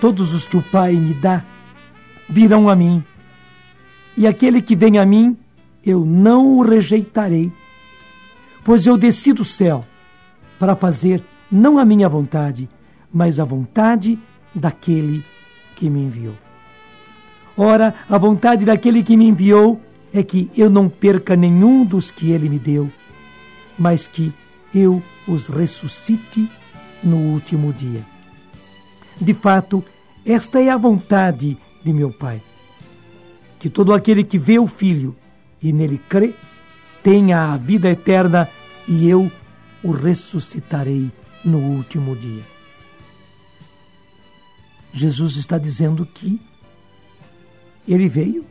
Todos os que o Pai me dá virão a mim, e aquele que vem a mim, eu não o rejeitarei, pois eu desci do céu para fazer não a minha vontade, mas a vontade daquele que me enviou. Ora, a vontade daquele que me enviou é que eu não perca nenhum dos que ele me deu, mas que eu os ressuscite no último dia. De fato, esta é a vontade de meu Pai. Que todo aquele que vê o Filho e nele crê, tenha a vida eterna e eu o ressuscitarei no último dia. Jesus está dizendo que ele veio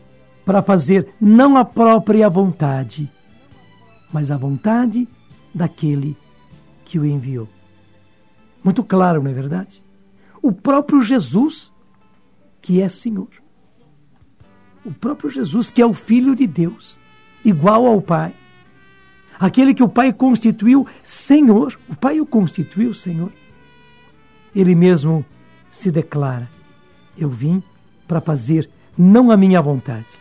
para fazer não a própria vontade, mas a vontade daquele que o enviou. Muito claro, não é verdade? O próprio Jesus, que é Senhor. O próprio Jesus, que é o Filho de Deus, igual ao Pai. Aquele que o Pai constituiu Senhor. O Pai o constituiu Senhor. Ele mesmo se declara: Eu vim para fazer não a minha vontade,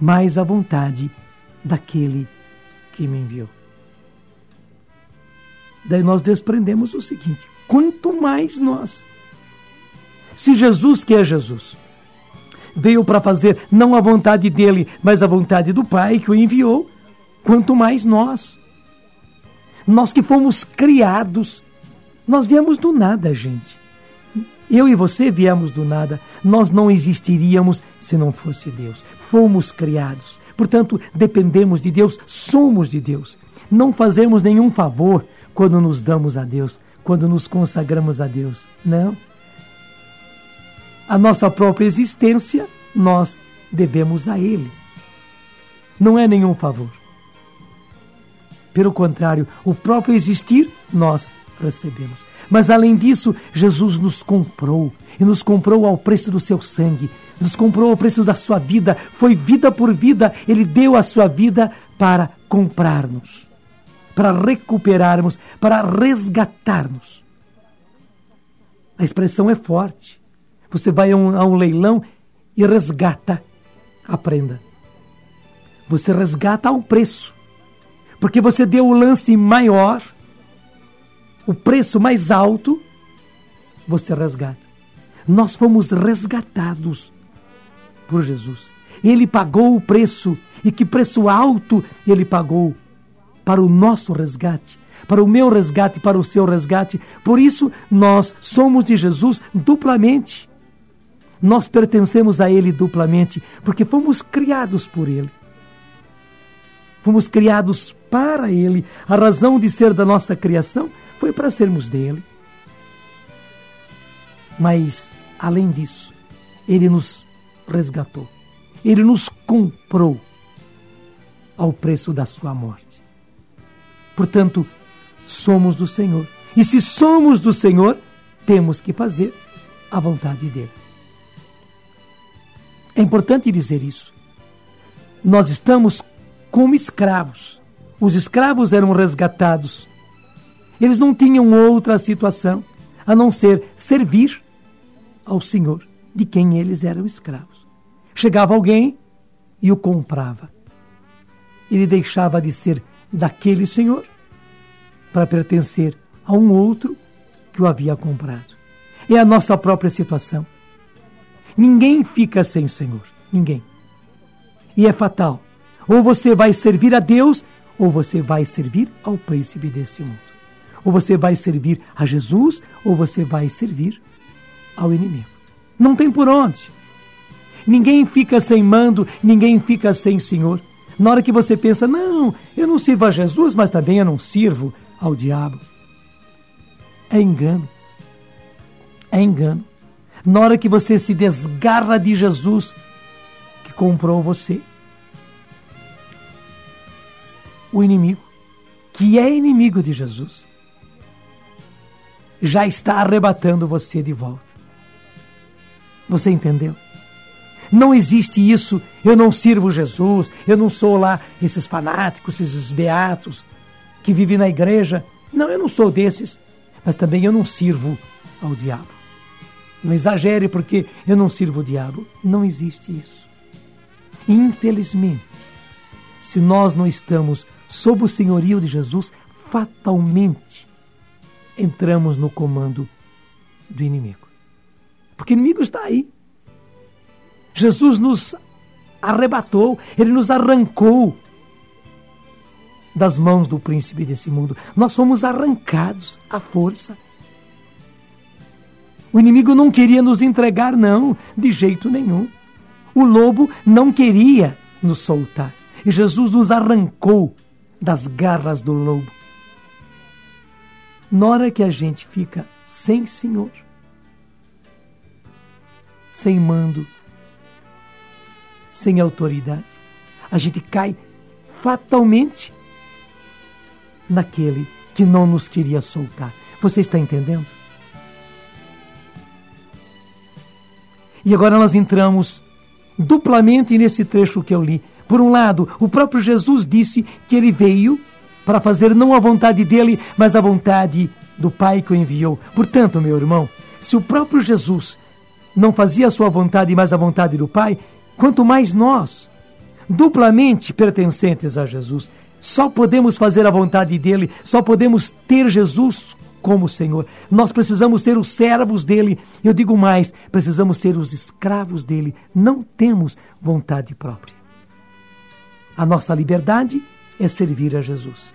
mas a vontade daquele que me enviou. Daí nós desprendemos o seguinte: quanto mais nós. Se Jesus, que é Jesus, veio para fazer não a vontade dele, mas a vontade do Pai que o enviou, quanto mais nós. Nós que fomos criados, nós viemos do nada, gente. Eu e você viemos do nada. Nós não existiríamos se não fosse Deus. Fomos criados. Portanto, dependemos de Deus, somos de Deus. Não fazemos nenhum favor quando nos damos a Deus, quando nos consagramos a Deus. Não. A nossa própria existência nós devemos a Ele. Não é nenhum favor. Pelo contrário, o próprio existir nós recebemos. Mas além disso, Jesus nos comprou e nos comprou ao preço do seu sangue, nos comprou ao preço da sua vida, foi vida por vida, ele deu a sua vida para comprar-nos para recuperarmos, para resgatarmos. A expressão é forte. Você vai a um, a um leilão e resgata a prenda. Você resgata ao preço. Porque você deu o lance maior, o preço mais alto, você resgata. Nós fomos resgatados por Jesus. Ele pagou o preço, e que preço alto ele pagou para o nosso resgate, para o meu resgate, para o seu resgate. Por isso, nós somos de Jesus duplamente. Nós pertencemos a Ele duplamente, porque fomos criados por Ele. Fomos criados para Ele. A razão de ser da nossa criação foi para sermos dele. Mas, além disso, Ele nos resgatou. Ele nos comprou ao preço da sua morte. Portanto, somos do Senhor. E se somos do Senhor, temos que fazer a vontade dele. É importante dizer isso. Nós estamos como escravos. Os escravos eram resgatados. Eles não tinham outra situação a não ser servir ao Senhor de quem eles eram escravos. Chegava alguém e o comprava. Ele deixava de ser daquele senhor para pertencer a um outro que o havia comprado. É a nossa própria situação. Ninguém fica sem Senhor. Ninguém. E é fatal. Ou você vai servir a Deus, ou você vai servir ao príncipe deste mundo. Ou você vai servir a Jesus, ou você vai servir ao inimigo. Não tem por onde. Ninguém fica sem mando, ninguém fica sem Senhor. Na hora que você pensa, não, eu não sirvo a Jesus, mas também eu não sirvo ao diabo. É engano. É engano. Na hora que você se desgarra de Jesus que comprou você, o inimigo, que é inimigo de Jesus, já está arrebatando você de volta. Você entendeu? Não existe isso. Eu não sirvo Jesus, eu não sou lá esses fanáticos, esses beatos que vivem na igreja. Não, eu não sou desses, mas também eu não sirvo ao diabo. Não exagere porque eu não sirvo o diabo. Não existe isso. Infelizmente, se nós não estamos sob o senhorio de Jesus, fatalmente entramos no comando do inimigo. Porque o inimigo está aí. Jesus nos arrebatou, ele nos arrancou das mãos do príncipe desse mundo. Nós fomos arrancados à força. O inimigo não queria nos entregar, não, de jeito nenhum. O lobo não queria nos soltar. E Jesus nos arrancou das garras do lobo. Na hora que a gente fica sem Senhor, sem mando, sem autoridade, a gente cai fatalmente naquele que não nos queria soltar. Você está entendendo? E agora nós entramos duplamente nesse trecho que eu li. Por um lado, o próprio Jesus disse que ele veio para fazer não a vontade dele, mas a vontade do Pai que o enviou. Portanto, meu irmão, se o próprio Jesus não fazia a sua vontade, mas a vontade do Pai, quanto mais nós, duplamente pertencentes a Jesus, só podemos fazer a vontade dele, só podemos ter Jesus como Senhor. Nós precisamos ser os servos dele. Eu digo mais, precisamos ser os escravos dele. Não temos vontade própria. A nossa liberdade é servir a Jesus.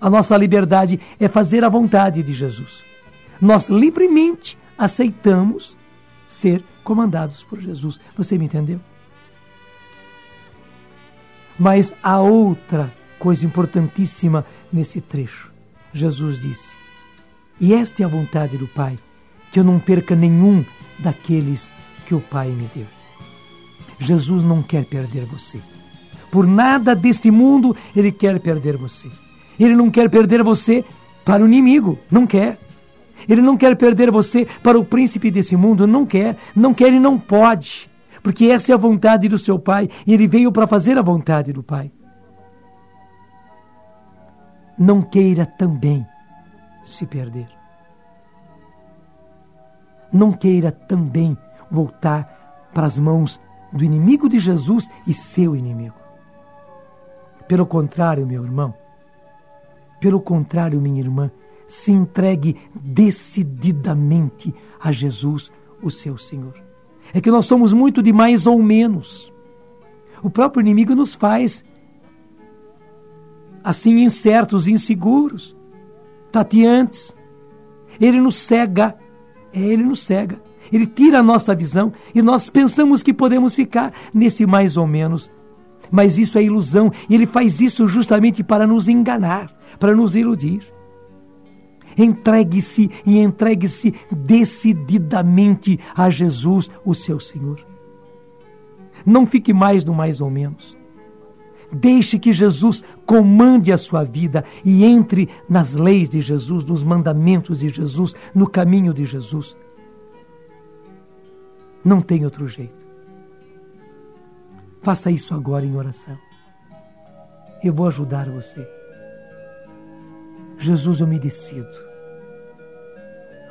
A nossa liberdade é fazer a vontade de Jesus. Nós livremente aceitamos ser comandados por Jesus. Você me entendeu? Mas há outra coisa importantíssima nesse trecho. Jesus disse: E esta é a vontade do Pai, que eu não perca nenhum daqueles que o Pai me deu. Jesus não quer perder você. Por nada desse mundo ele quer perder você. Ele não quer perder você para o inimigo, não quer. Ele não quer perder você para o príncipe desse mundo, não quer. Não quer e não pode. Porque essa é a vontade do seu Pai e ele veio para fazer a vontade do Pai não queira também se perder. Não queira também voltar para as mãos do inimigo de Jesus e seu inimigo. Pelo contrário, meu irmão, pelo contrário, minha irmã, se entregue decididamente a Jesus, o seu Senhor. É que nós somos muito de mais ou menos. O próprio inimigo nos faz assim incertos, inseguros, tateantes. Ele nos cega, é, ele nos cega. Ele tira a nossa visão e nós pensamos que podemos ficar nesse mais ou menos. Mas isso é ilusão e ele faz isso justamente para nos enganar, para nos iludir. Entregue-se e entregue-se decididamente a Jesus, o seu Senhor. Não fique mais no mais ou menos. Deixe que Jesus comande a sua vida e entre nas leis de Jesus, nos mandamentos de Jesus, no caminho de Jesus. Não tem outro jeito. Faça isso agora em oração. Eu vou ajudar você. Jesus, eu me decido.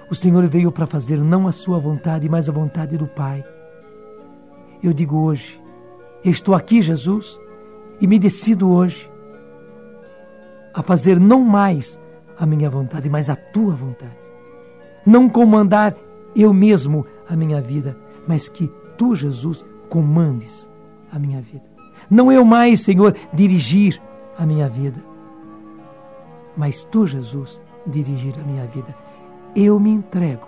O Senhor veio para fazer não a sua vontade, mas a vontade do Pai. Eu digo hoje, estou aqui, Jesus e me decido hoje a fazer não mais a minha vontade, mas a tua vontade. Não comandar eu mesmo a minha vida, mas que tu, Jesus, comandes a minha vida. Não eu mais, Senhor, dirigir a minha vida, mas tu, Jesus, dirigir a minha vida. Eu me entrego.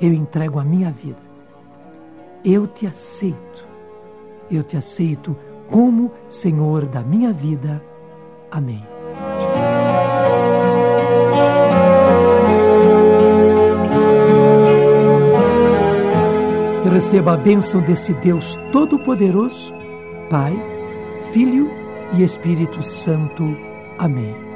Eu entrego a minha vida. Eu te aceito. Eu te aceito como Senhor da minha vida. Amém. Receba a bênção deste Deus Todo-Poderoso, Pai, Filho e Espírito Santo. Amém.